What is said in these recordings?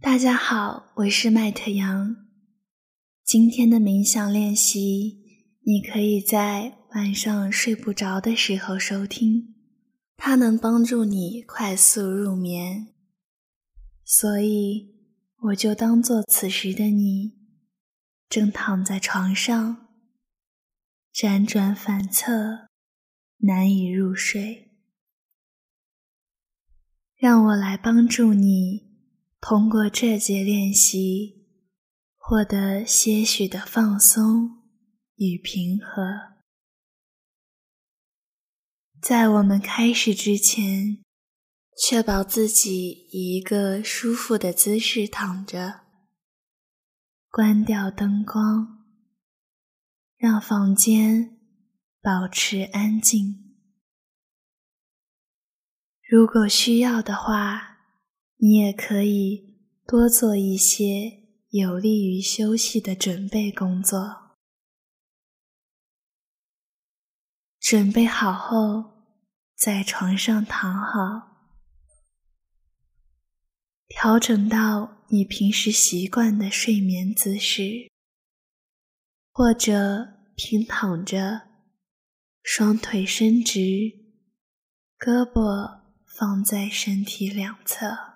大家好，我是麦特杨。今天的冥想练习，你可以在晚上睡不着的时候收听，它能帮助你快速入眠。所以，我就当做此时的你正躺在床上，辗转反侧，难以入睡。让我来帮助你。通过这节练习，获得些许的放松与平和。在我们开始之前，确保自己以一个舒服的姿势躺着，关掉灯光，让房间保持安静。如果需要的话。你也可以多做一些有利于休息的准备工作。准备好后，在床上躺好，调整到你平时习惯的睡眠姿势，或者平躺着，双腿伸直，胳膊放在身体两侧。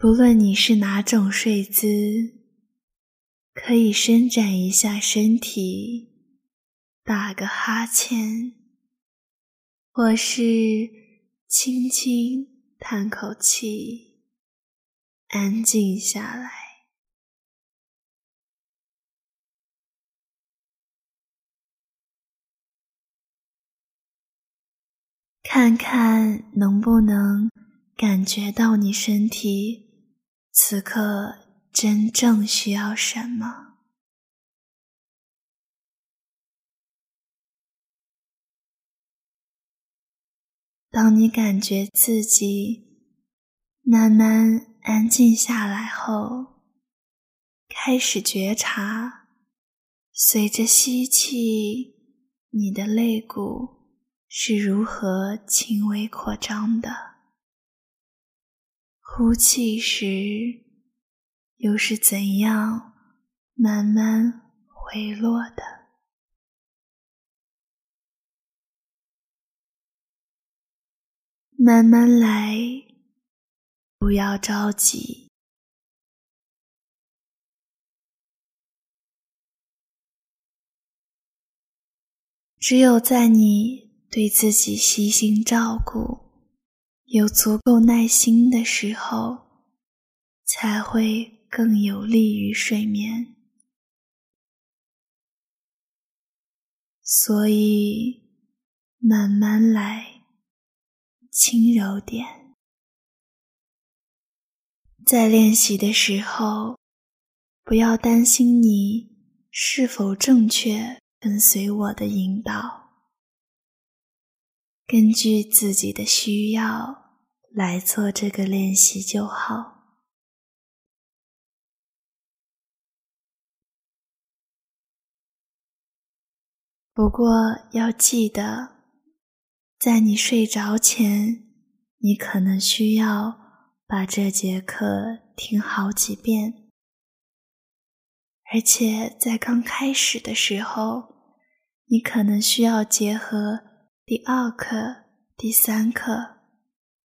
不论你是哪种睡姿，可以伸展一下身体，打个哈欠，或是轻轻叹口气，安静下来，看看能不能感觉到你身体。此刻真正需要什么？当你感觉自己慢慢安静下来后，开始觉察，随着吸气，你的肋骨是如何轻微扩张的。呼气时，又是怎样慢慢回落的？慢慢来，不要着急。只有在你对自己悉心照顾。有足够耐心的时候，才会更有利于睡眠。所以，慢慢来，轻柔点。在练习的时候，不要担心你是否正确跟随我的引导。根据自己的需要来做这个练习就好。不过要记得，在你睡着前，你可能需要把这节课听好几遍，而且在刚开始的时候，你可能需要结合。第二课、第三课，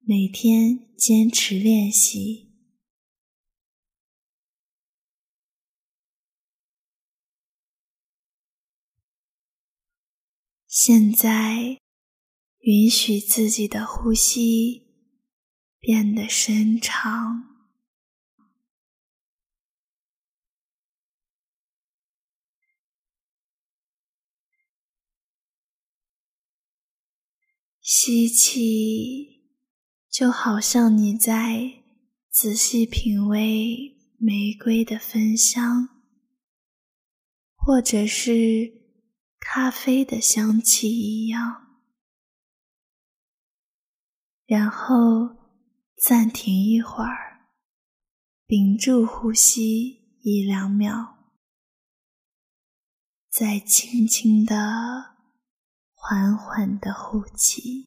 每天坚持练习。现在，允许自己的呼吸变得深长。吸气，就好像你在仔细品味玫瑰的芬香，或者是咖啡的香气一样。然后暂停一会儿，屏住呼吸一两秒，再轻轻的。缓缓的呼气。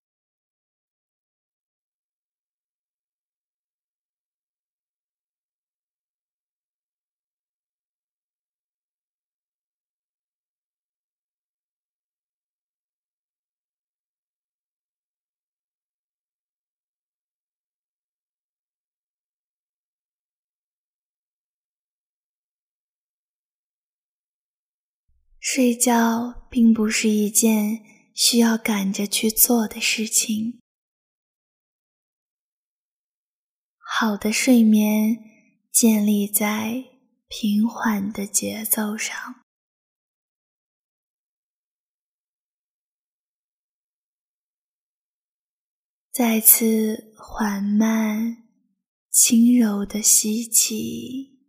睡觉并不是一件需要赶着去做的事情。好的睡眠建立在平缓的节奏上。再次缓慢、轻柔的吸气，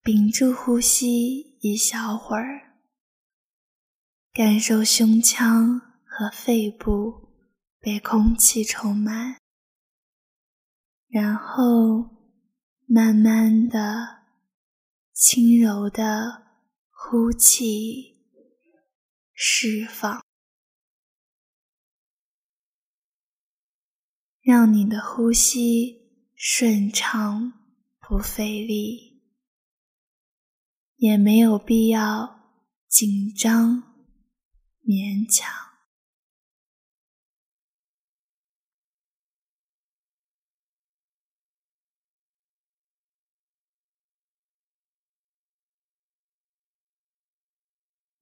屏住呼吸一小会儿，感受胸腔和肺部被空气充满，然后慢慢的、轻柔的呼气，释放。让你的呼吸顺畅不费力，也没有必要紧张勉强。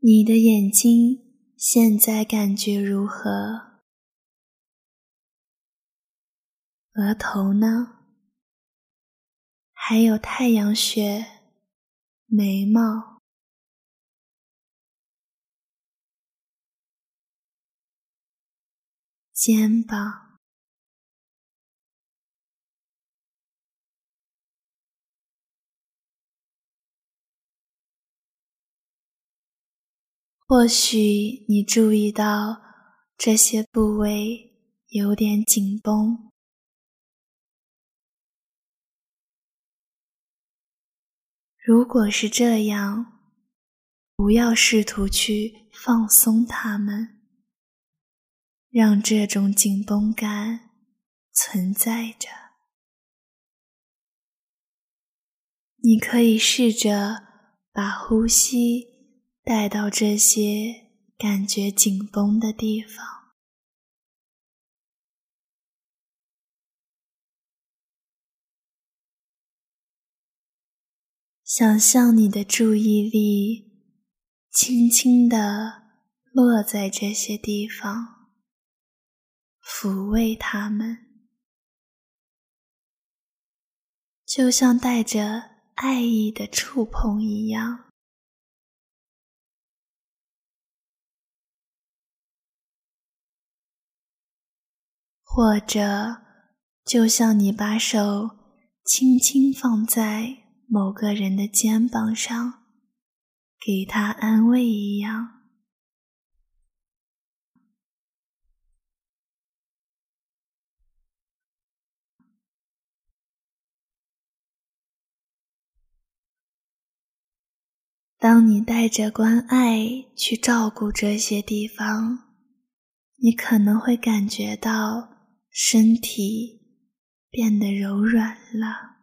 你的眼睛现在感觉如何？额头呢？还有太阳穴、眉毛、肩膀，或许你注意到这些部位有点紧绷。如果是这样，不要试图去放松它们，让这种紧绷感存在着。你可以试着把呼吸带到这些感觉紧绷的地方。想象你的注意力轻轻地落在这些地方，抚慰他们，就像带着爱意的触碰一样，或者就像你把手轻轻放在。某个人的肩膀上，给他安慰一样。当你带着关爱去照顾这些地方，你可能会感觉到身体变得柔软了。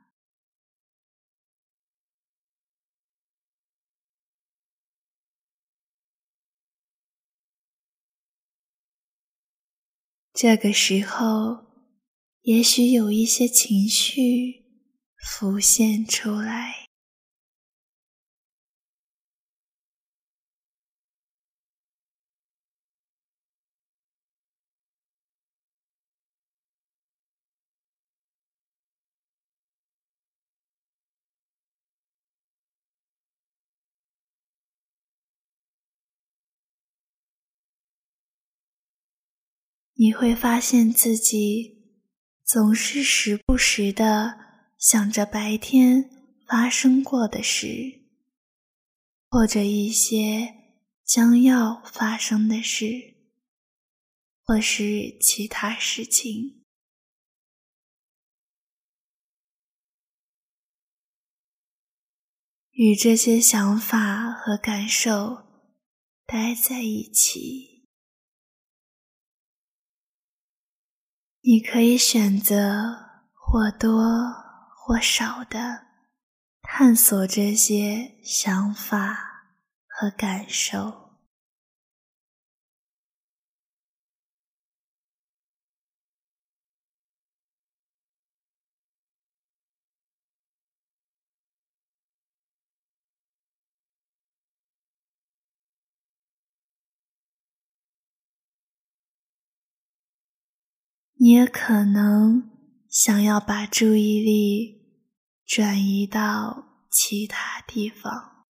这个时候，也许有一些情绪浮现出来，你会发现自己总是时不时的想着白天发生过的事，或者一些将要发生的事，或是其他事情，与这些想法和感受待在一起。你可以选择或多或少的探索这些想法和感受。你也可能想要把注意力转移到其他地方。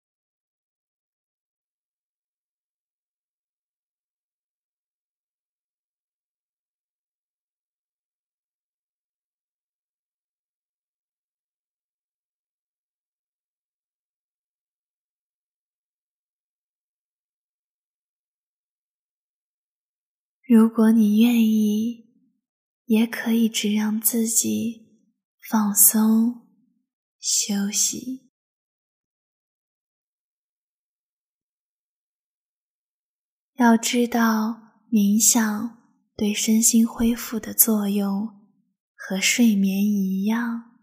如果你愿意，也可以只让自己放松、休息。要知道，冥想对身心恢复的作用和睡眠一样。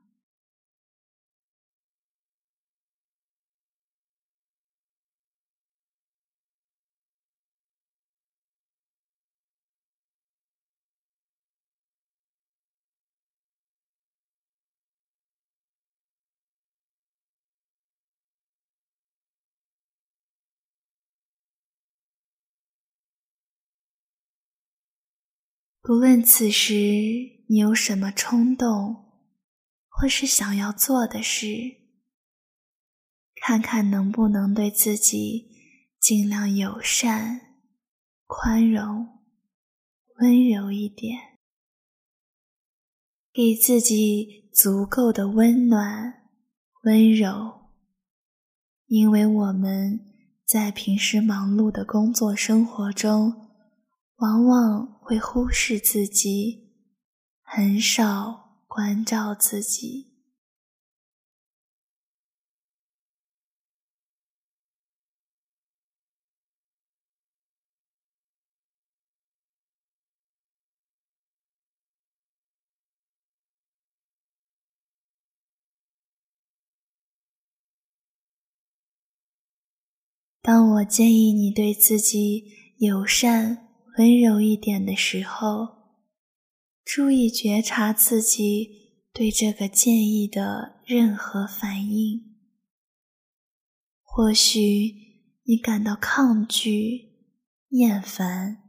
不论此时你有什么冲动，或是想要做的事，看看能不能对自己尽量友善、宽容、温柔一点，给自己足够的温暖、温柔，因为我们在平时忙碌的工作生活中。往往会忽视自己，很少关照自己。当我建议你对自己友善。温柔一点的时候，注意觉察自己对这个建议的任何反应。或许你感到抗拒、厌烦，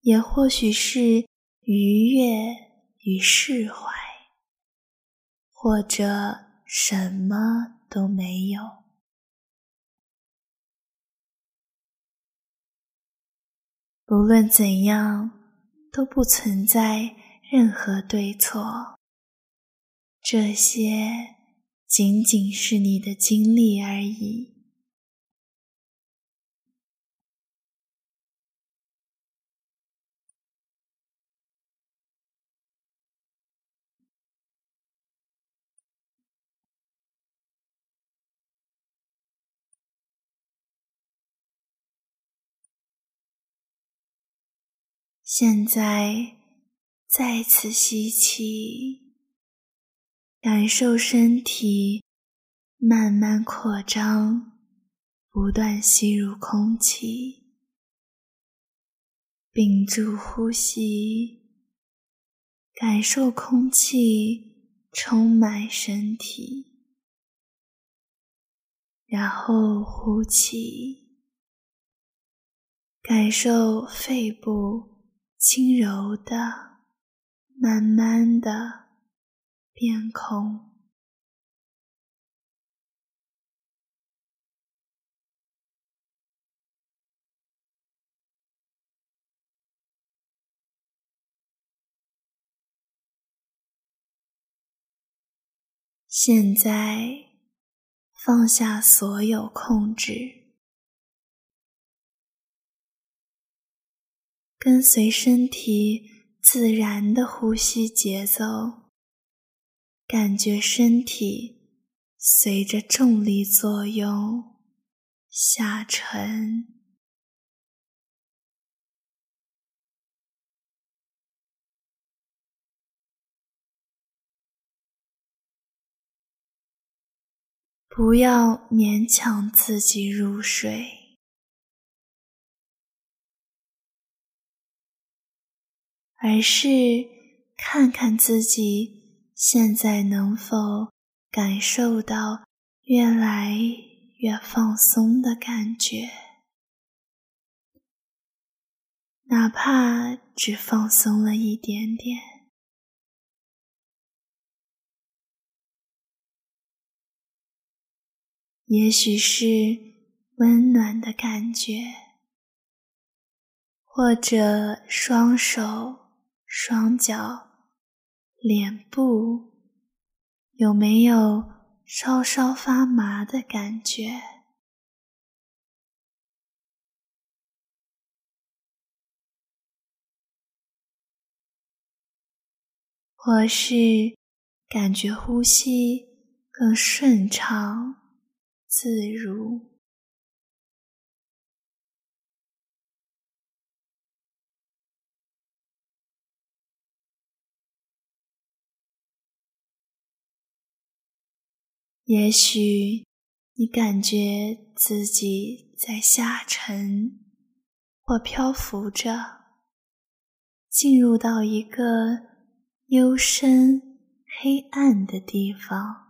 也或许是愉悦与释怀，或者什么都没有。无论怎样，都不存在任何对错。这些仅仅是你的经历而已。现在，再次吸气，感受身体慢慢扩张，不断吸入空气，屏住呼吸，感受空气充满身体，然后呼气，感受肺部。轻柔的，慢慢的变空。现在放下所有控制。跟随身体自然的呼吸节奏，感觉身体随着重力作用下沉，不要勉强自己入睡。而是看看自己现在能否感受到越来越放松的感觉，哪怕只放松了一点点。也许是温暖的感觉，或者双手、双脚、脸部有没有稍稍发麻的感觉？或是感觉呼吸更顺畅？自如，也许你感觉自己在下沉或漂浮着，进入到一个幽深黑暗的地方。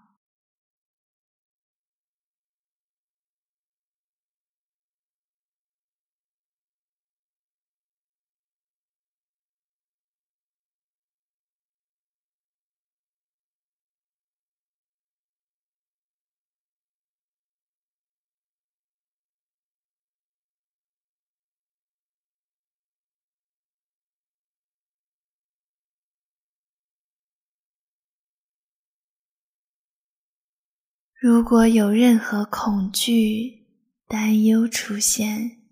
如果有任何恐惧、担忧出现，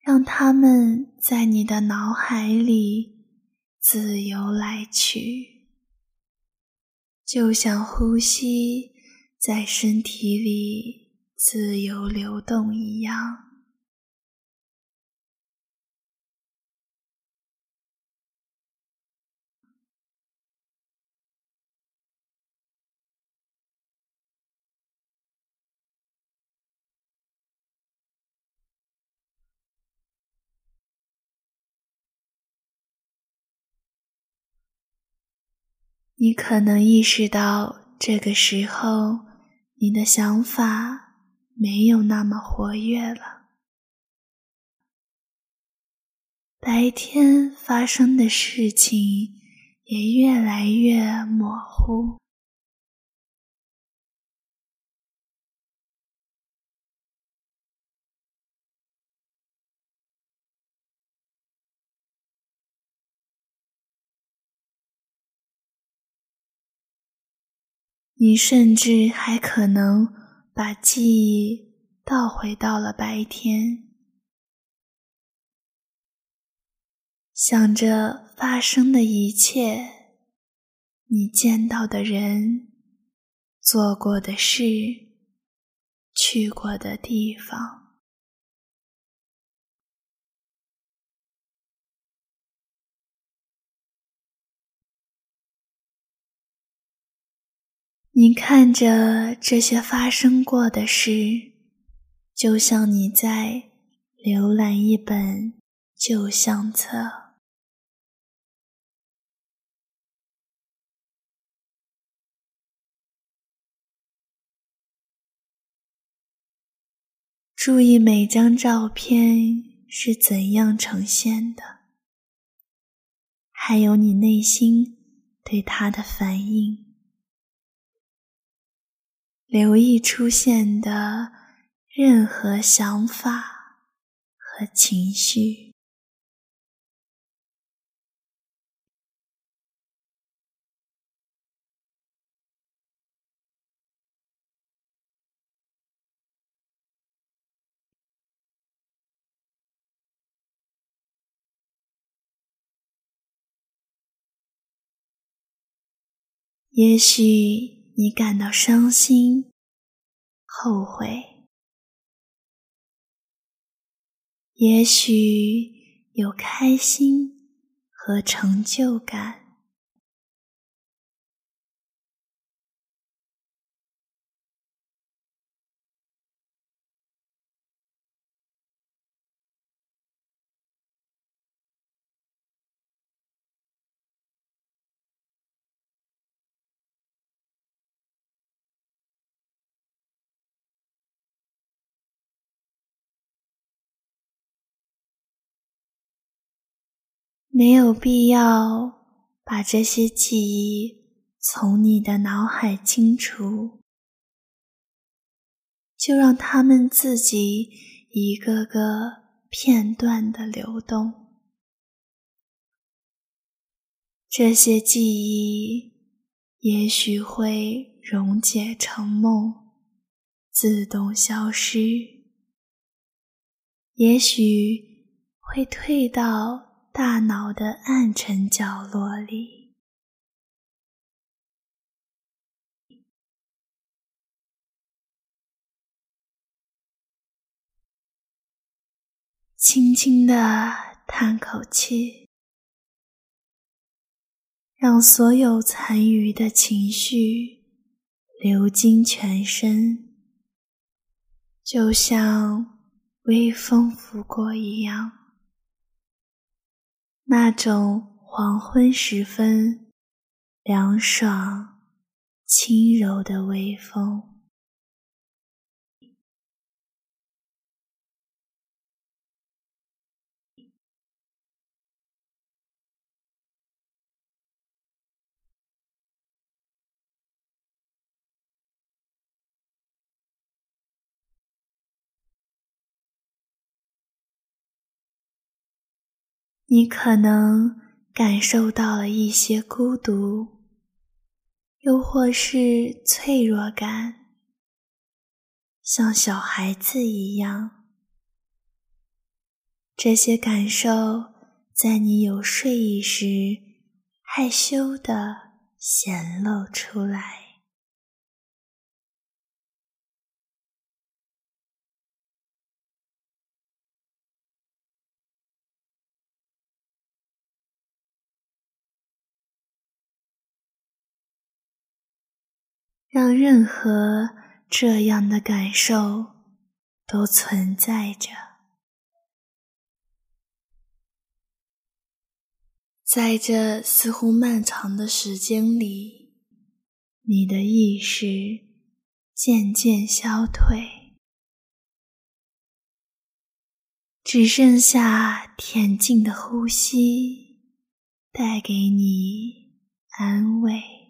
让他们在你的脑海里自由来去，就像呼吸在身体里自由流动一样。你可能意识到，这个时候你的想法没有那么活跃了。白天发生的事情也越来越模糊。你甚至还可能把记忆倒回到了白天，想着发生的一切，你见到的人，做过的事，去过的地方。你看着这些发生过的事，就像你在浏览一本旧相册。注意每张照片是怎样呈现的，还有你内心对它的反应。留意出现的任何想法和情绪，也许。你感到伤心、后悔，也许有开心和成就感。没有必要把这些记忆从你的脑海清除，就让它们自己一个个片段的流动。这些记忆也许会溶解成梦，自动消失；也许会退到。大脑的暗沉角落里，轻轻的叹口气，让所有残余的情绪流经全身，就像微风拂过一样。那种黄昏时分凉爽、轻柔的微风，你可能感受到了一些孤独，又或是脆弱感，像小孩子一样。这些感受在你有睡意时，害羞的显露出来。让任何这样的感受都存在着，在这似乎漫长的时间里，你的意识渐渐消退，只剩下恬静的呼吸带给你安慰。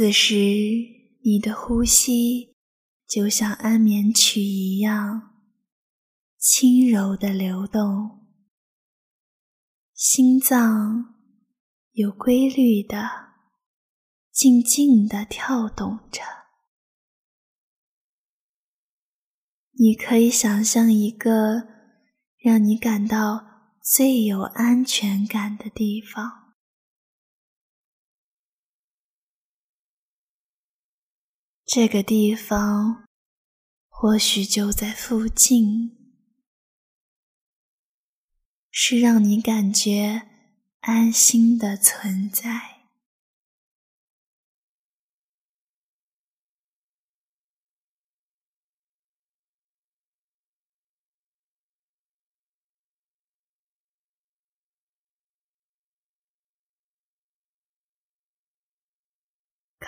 此时，你的呼吸就像安眠曲一样轻柔的流动，心脏有规律的、静静的跳动着。你可以想象一个让你感到最有安全感的地方。这个地方或许就在附近，是让你感觉安心的存在。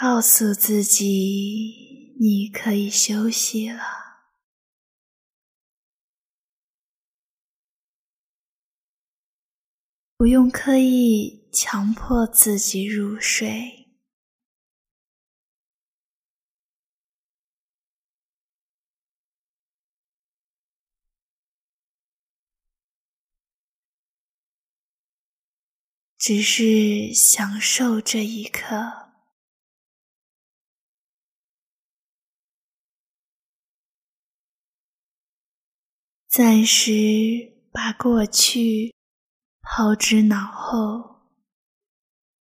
告诉自己，你可以休息了，不用刻意强迫自己入睡，只是享受这一刻。暂时把过去抛之脑后，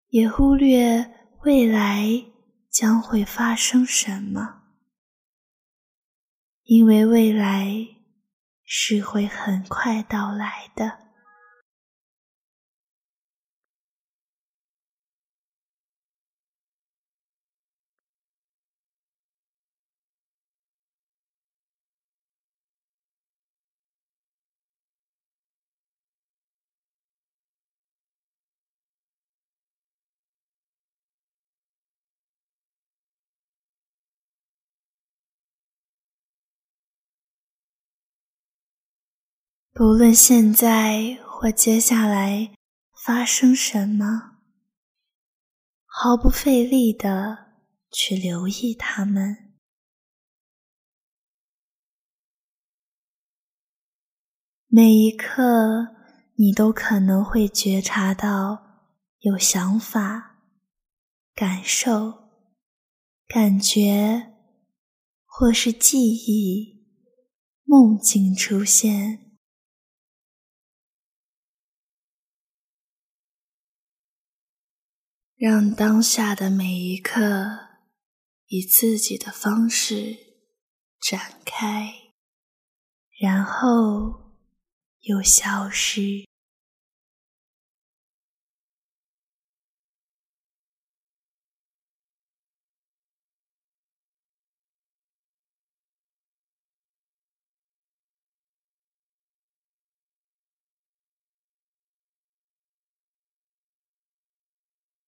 也忽略未来将会发生什么，因为未来是会很快到来的。不论现在或接下来发生什么，毫不费力的去留意它们。每一刻，你都可能会觉察到有想法、感受、感觉，或是记忆、梦境出现。让当下的每一刻以自己的方式展开，然后又消失。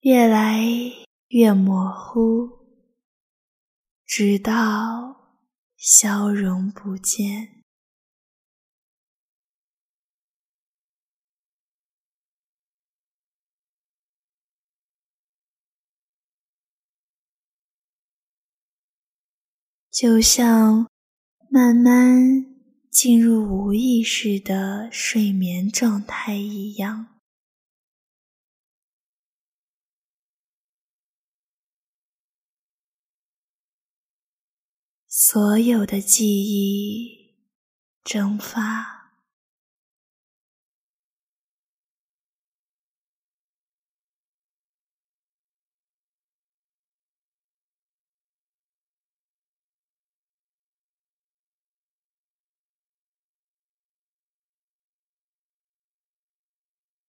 越来越模糊，直到消融不见。就像慢慢进入无意识的睡眠状态一样。所有的记忆蒸发，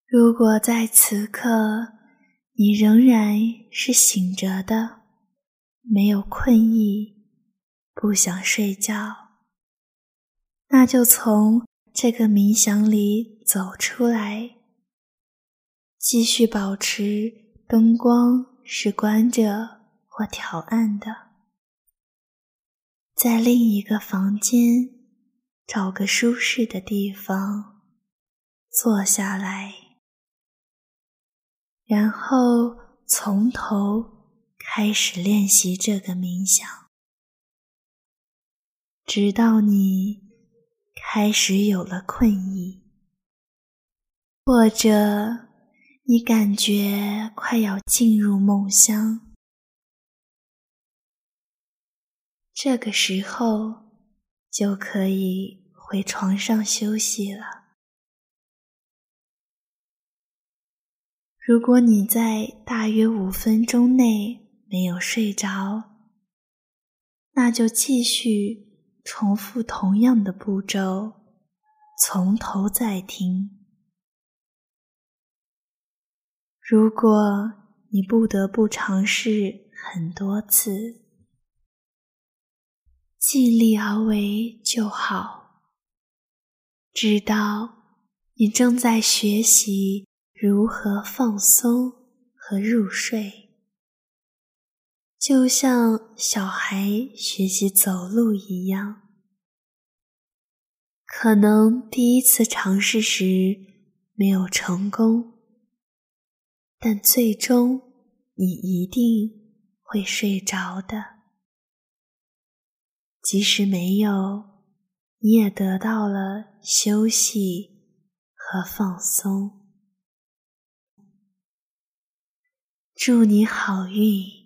如果在此刻你仍然是醒着的，没有困意。不想睡觉，那就从这个冥想里走出来，继续保持灯光是关着或调暗的，在另一个房间找个舒适的地方坐下来，然后从头开始练习这个冥想。直到你开始有了困意，或者你感觉快要进入梦乡，这个时候就可以回床上休息了。如果你在大约五分钟内没有睡着，那就继续。重复同样的步骤，从头再听。如果你不得不尝试很多次，尽力而为就好。知道你正在学习如何放松和入睡。就像小孩学习走路一样，可能第一次尝试时没有成功，但最终你一定会睡着的。即使没有，你也得到了休息和放松。祝你好运！